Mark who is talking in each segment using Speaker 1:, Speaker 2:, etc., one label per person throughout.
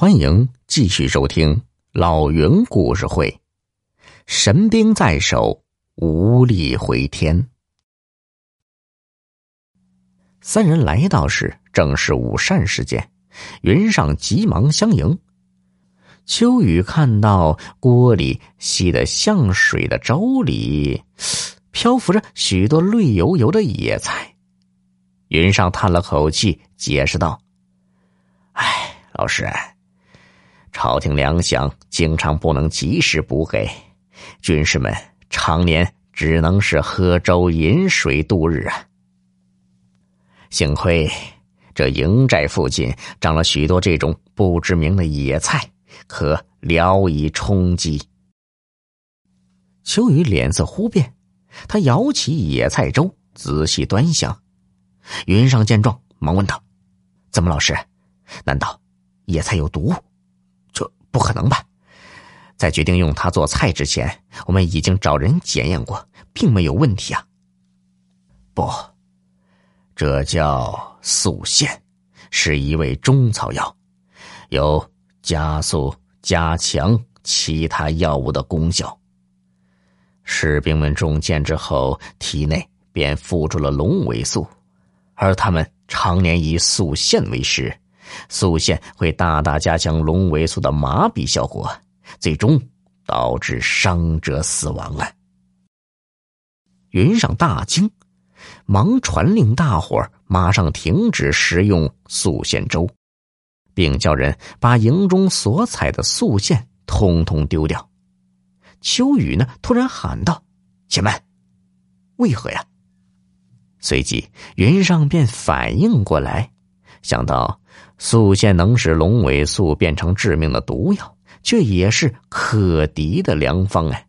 Speaker 1: 欢迎继续收听老云故事会。神兵在手，无力回天。三人来到时，正是午膳时间。云上急忙相迎。秋雨看到锅里稀得像水的粥里，漂浮着许多绿油油的野菜。云上叹了口气，解释道：“哎，老师。”朝廷粮饷经常不能及时补给，军士们常年只能是喝粥饮水度日啊。幸亏这营寨附近长了许多这种不知名的野菜，可聊以充饥。秋雨脸色忽变，他舀起野菜粥，仔细端详。云上见状，忙问道：“怎么，老师？难道野菜有毒？”不可能吧！在决定用它做菜之前，我们已经找人检验过，并没有问题啊。不，这叫速线，是一味中草药，有加速、加强其他药物的功效。士兵们中箭之后，体内便附着了龙尾素，而他们常年以速线为食。素线会大大加强龙尾素的麻痹效果，最终导致伤者死亡啊！云上大惊，忙传令大伙马上停止食用素线粥，并叫人把营中所采的素线通通丢掉。秋雨呢，突然喊道：“且慢！为何呀？”随即云上便反应过来，想到。素线能使龙尾素变成致命的毒药，却也是可敌的良方哎！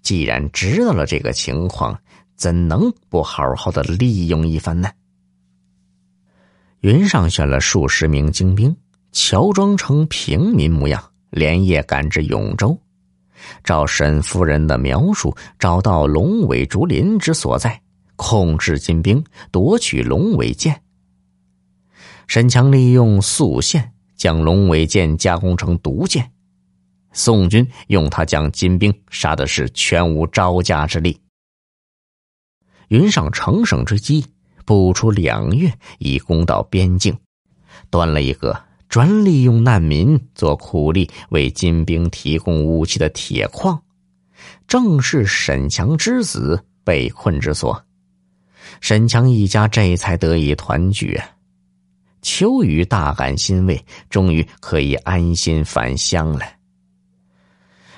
Speaker 1: 既然知道了这个情况，怎能不好好的利用一番呢？云上选了数十名精兵，乔装成平民模样，连夜赶至永州，照沈夫人的描述，找到龙尾竹林之所在，控制金兵，夺取龙尾剑。沈强利用素线将龙尾剑加工成毒箭，宋军用它将金兵杀的是全无招架之力。云上乘胜追击，不出两月已攻到边境，端了一个专利用难民做苦力为金兵提供武器的铁矿，正是沈强之子被困之所。沈强一家这才得以团聚。秋雨大感欣慰，终于可以安心返乡了。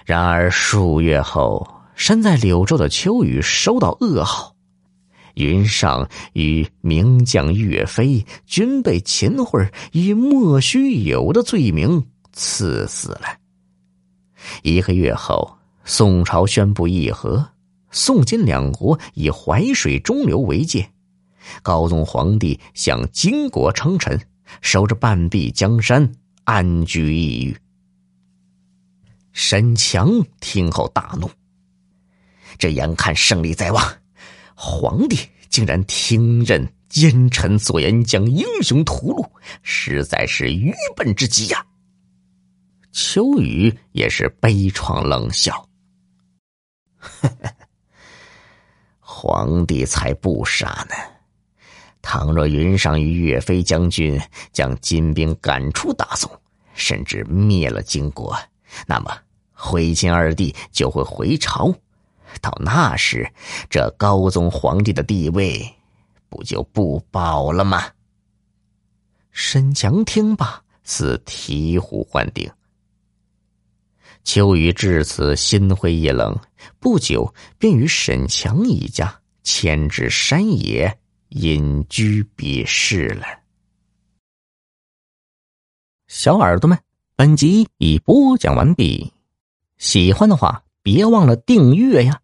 Speaker 1: 然而数月后，身在柳州的秋雨收到噩耗：云上与名将岳飞均被秦桧以莫须有的罪名赐死了。一个月后，宋朝宣布议和，宋金两国以淮水中流为界。高宗皇帝向金国称臣，守着半壁江山，安居一隅。沈强听后大怒，这眼看胜利在望，皇帝竟然听任奸臣所言，将英雄屠戮，实在是愚笨之极呀！秋雨也是悲怆冷笑：“ 皇帝才不傻呢。”倘若云上与岳飞将军将金兵赶出大宋，甚至灭了金国，那么徽钦二帝就会回朝。到那时，这高宗皇帝的地位不就不保了吗？沈强听罢，似醍醐灌顶。秋雨至此心灰意冷，不久便与沈强一家迁至山野。隐居别世了。小耳朵们，本集已播讲完毕，喜欢的话别忘了订阅呀。